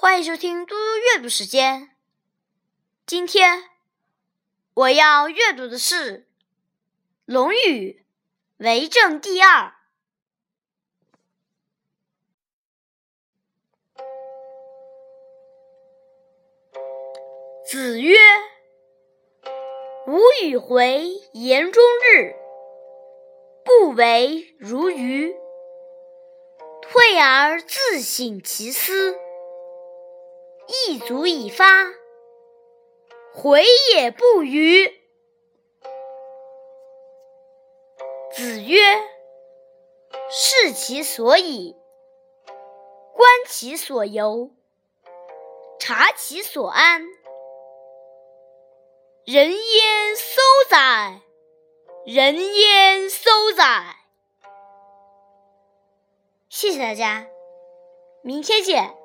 欢迎收听嘟嘟阅读时间。今天我要阅读的是《论语·为政》第二。子曰：“吾与回言中日，不为如愚。退而自省其思。”一足以发，回也不愚。子曰：“视其所以，观其所由，察其所安。人焉廋哉？人焉廋哉？”谢谢大家，明天见。